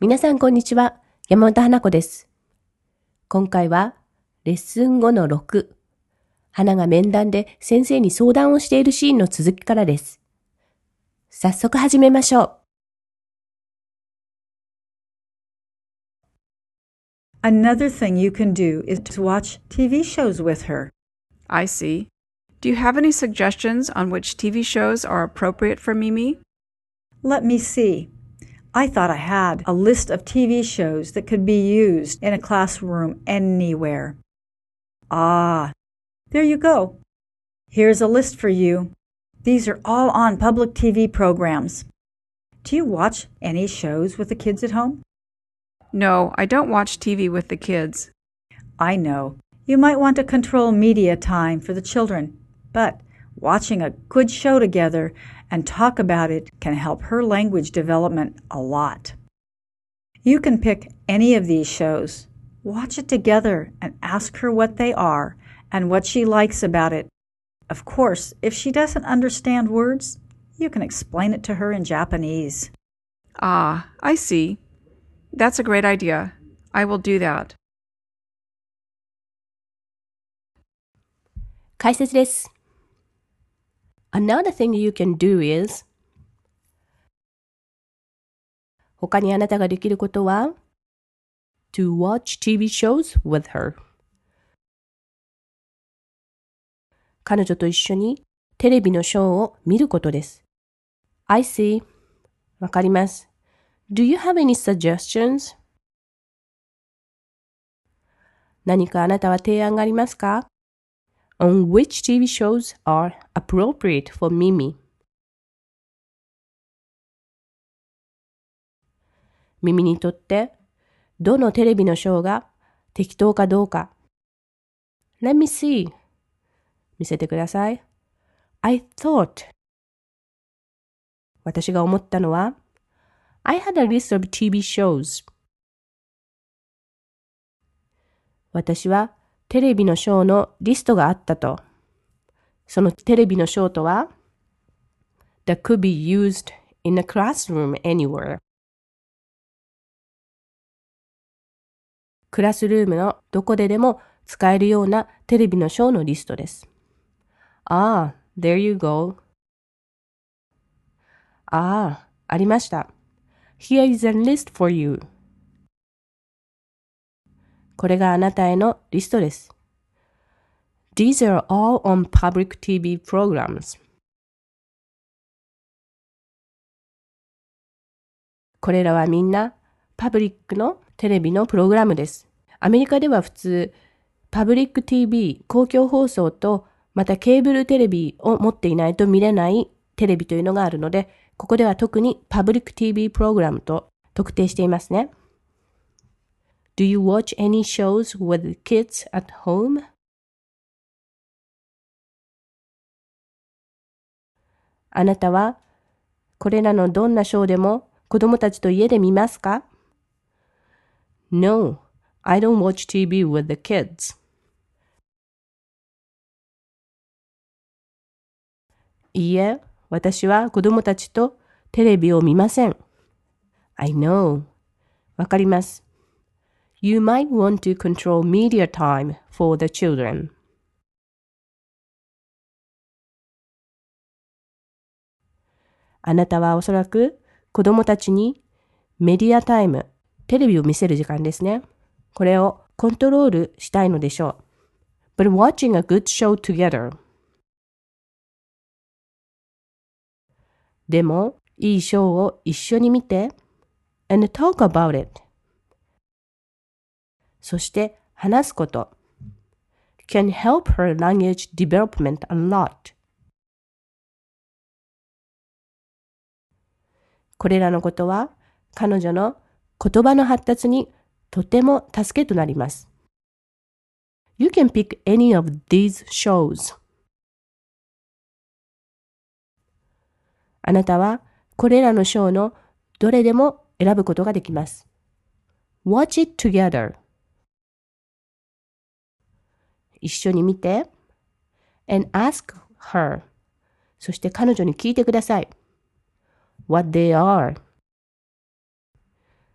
皆さんこんにちは。山本花子です。今回はレッスン5の6。花が面談で先生に相談をしているシーンの続きからです。早速始めましょう。Another thing you can do is to watch TV shows with her. I see. Do you have any suggestions on which TV shows are appropriate for Mimi? Let me see. I thought I had a list of TV shows that could be used in a classroom anywhere. Ah, there you go. Here's a list for you. These are all on public TV programs. Do you watch any shows with the kids at home? No, I don't watch TV with the kids. I know. You might want to control media time for the children, but watching a good show together and talk about it can help her language development a lot. You can pick any of these shows, watch it together, and ask her what they are and what she likes about it. Of course, if she doesn't understand words, you can explain it to her in Japanese. Ah, I see. That's a great idea. I will do that. 解説です。 Another thing you can do is 他にあなたができることは to watch TV shows with her 彼女と一緒にテレビのショーを見ることです。I see. わかります。Do you have any suggestions? 何かあなたは提案がありますか on which TV shows are appropriate for Mimi. 耳にとってどのテレビのショーが適当かどうか。Let me see. 見せてください。I thought. 私が思ったのは I had a list of TV shows. 私はテレビのショーのリストがあったと。そのテレビのショーとは that could be used in a classroom anywhere クラスルームのどこででも使えるようなテレビのショーのリストです。ああ、there you go. ああ、ありました。Here is a list for you. これがあなたへのリストです。These are all on public TV programs. これらはみんなパブリックのテレビのプログラムです。アメリカでは普通、パブリック TV、公共放送と、またケーブルテレビを持っていないと見れないテレビというのがあるので、ここでは特にパブリック TV プログラムと特定していますね。Do you watch any shows with kids at home? あなたはこれらのどんなショーでも子供たちと家で見ますか ?No, I don't watch TV with the kids. いいえ、私は子供たちとテレビを見ません。I know. わかります。You might want to control media time for the children. あなたはおそらく子供たちにメディアタイム、テレビを見せる時間ですね。これをコントロールしたいのでしょう。But watching a good show together. でも、いいショーを一緒に見て and talk about it. そして話すこと。can help her language development a lot. これらのことは彼女の言葉の発達にとても助けとなります。You can pick any of these shows. あなたはこれらのショーのどれでも選ぶことができます。Watch it together. 一緒に見て and ask her. そして彼女に聞いてください。what they are.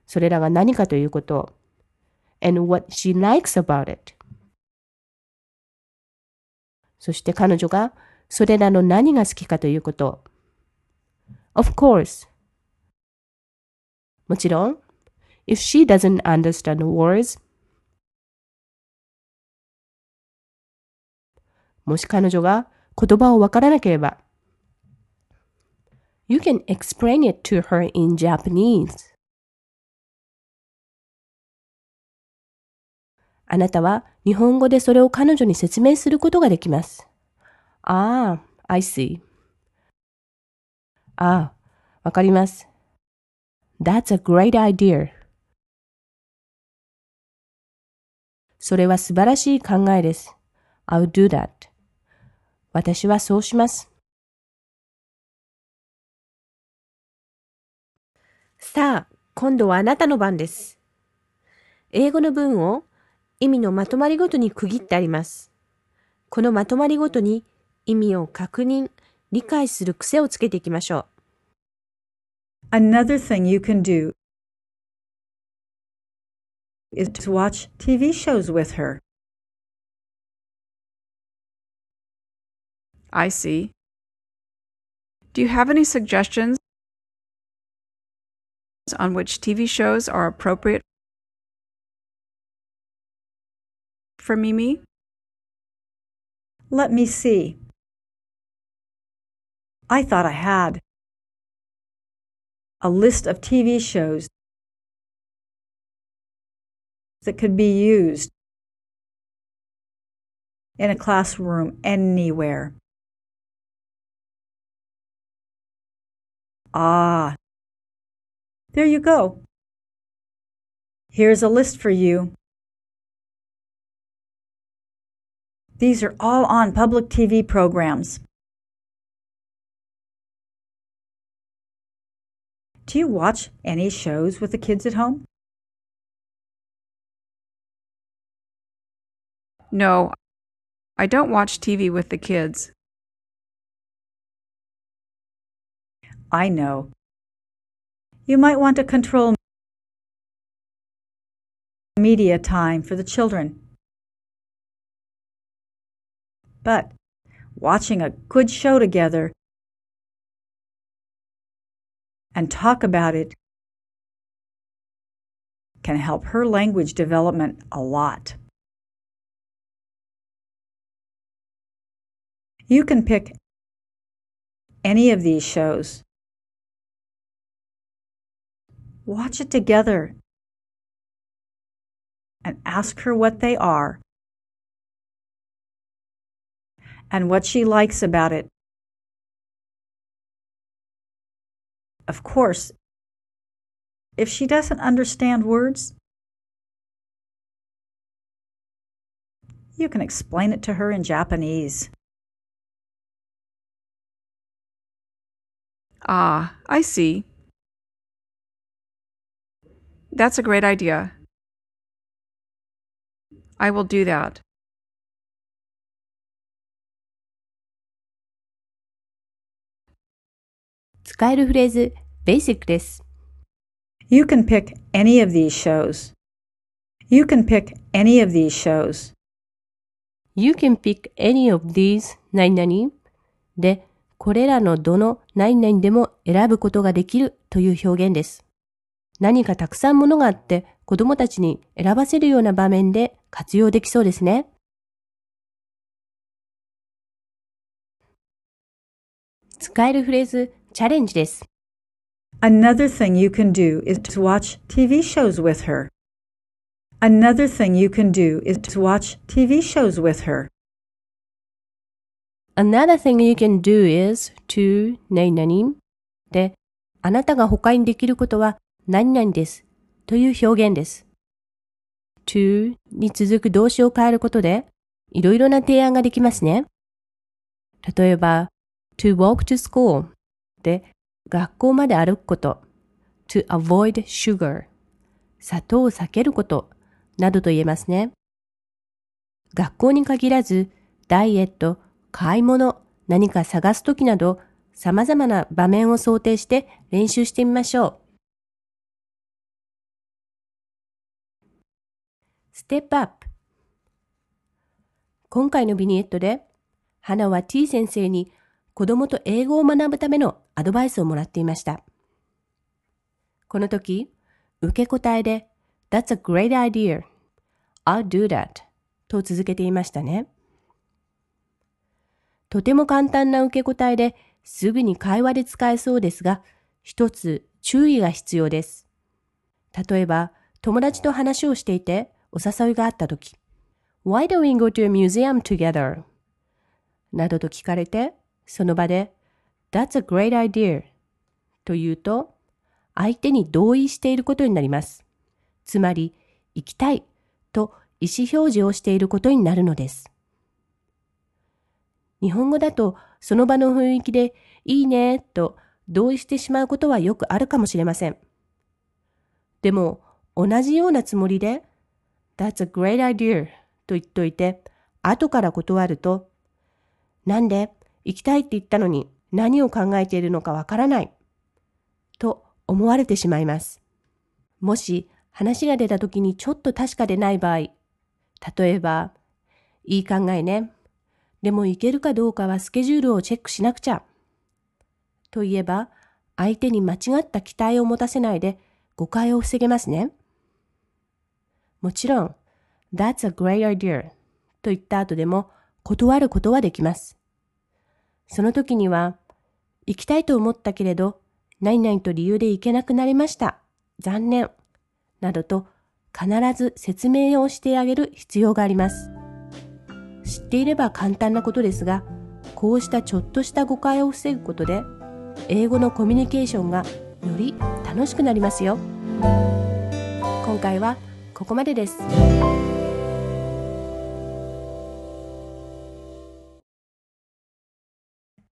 それらが何かということ。and what she likes about it. そして彼女がそれらの何が好きかということ。Of course. もちろん、if she doesn't understand words, もし彼女が言葉をわからなければ、You can explain it to her in Japanese. あなたは日本語でそれを彼女に説明することができます。ああ、I see. ああ、わかります。That's a great idea. それは素晴らしい考えです。I'll do that. 私はそうします。さあ、今度はあなたの番です。英語の文を意味のまとまりごとに区切ってあります。このまとまりごとに意味を確認、理解する癖をつけていきましょう。Another thing you can do is to watch TV shows with her. I see. Do you have any suggestions on which TV shows are appropriate for Mimi? Let me see. I thought I had a list of TV shows that could be used in a classroom anywhere. Ah, there you go. Here's a list for you. These are all on public TV programs. Do you watch any shows with the kids at home? No, I don't watch TV with the kids. I know. You might want to control media time for the children. But watching a good show together and talk about it can help her language development a lot. You can pick any of these shows Watch it together and ask her what they are and what she likes about it. Of course, if she doesn't understand words, you can explain it to her in Japanese. Ah, I see. That's a great idea. I will do that. 使えるフレーズ、basic です。You can pick any of these shows. You can pick any of these shows. You can pick any of these 何々で、これらのどの何々でも選ぶことができるという表現です。何かたくさんものがあって子供たちに選ばせるような場面で活用できそうですね。使えるフレーズ、チャレンジです。Another thing you can do is to watch TV shows with her. Another thing you can do is to watch TV shows with her. Another thing you can do is to 何々で、あなたが他にできることは何々ですという表現です。to に続く動詞を変えることで、いろいろな提案ができますね。例えば、to walk to school で学校まで歩くこと、to avoid sugar 砂糖を避けることなどと言えますね。学校に限らず、ダイエット、買い物、何か探すときなど、様々な場面を想定して練習してみましょう。Step up 今回のビニエットで、花は T 先生に子供と英語を学ぶためのアドバイスをもらっていました。この時、受け答えで That's a great idea. I'll do that. と続けていましたね。とても簡単な受け答えですぐに会話で使えそうですが、一つ注意が必要です。例えば、友達と話をしていてお誘いがあったとき、Why don't we go to a museum together? などと聞かれて、その場で That's a great idea と言うと、相手に同意していることになります。つまり、行きたいと意思表示をしていることになるのです。日本語だとその場の雰囲気でいいねと同意してしまうことはよくあるかもしれません。でも同じようなつもりで That's a great idea と言っといて後から断るとなんで行きたいって言ったのに何を考えているのかわからないと思われてしまいます。もし話が出た時にちょっと確かでない場合、例えば、いい考えね。でも行けるかどうかはスケジュールをチェックしなくちゃ。と言えば、相手に間違った期待を持たせないで誤解を防げますね。もちろん、That's a great idea と言った後でも断ることはできます。その時には、行きたいと思ったけれど、何々と理由で行けなくなりました。残念。などと必ず説明をしてあげる必要があります。知っていれば簡単なことですが、こうしたちょっとした誤解を防ぐことで、英語のコミュニケーションがより楽しくなりますよ。今回はここまでです。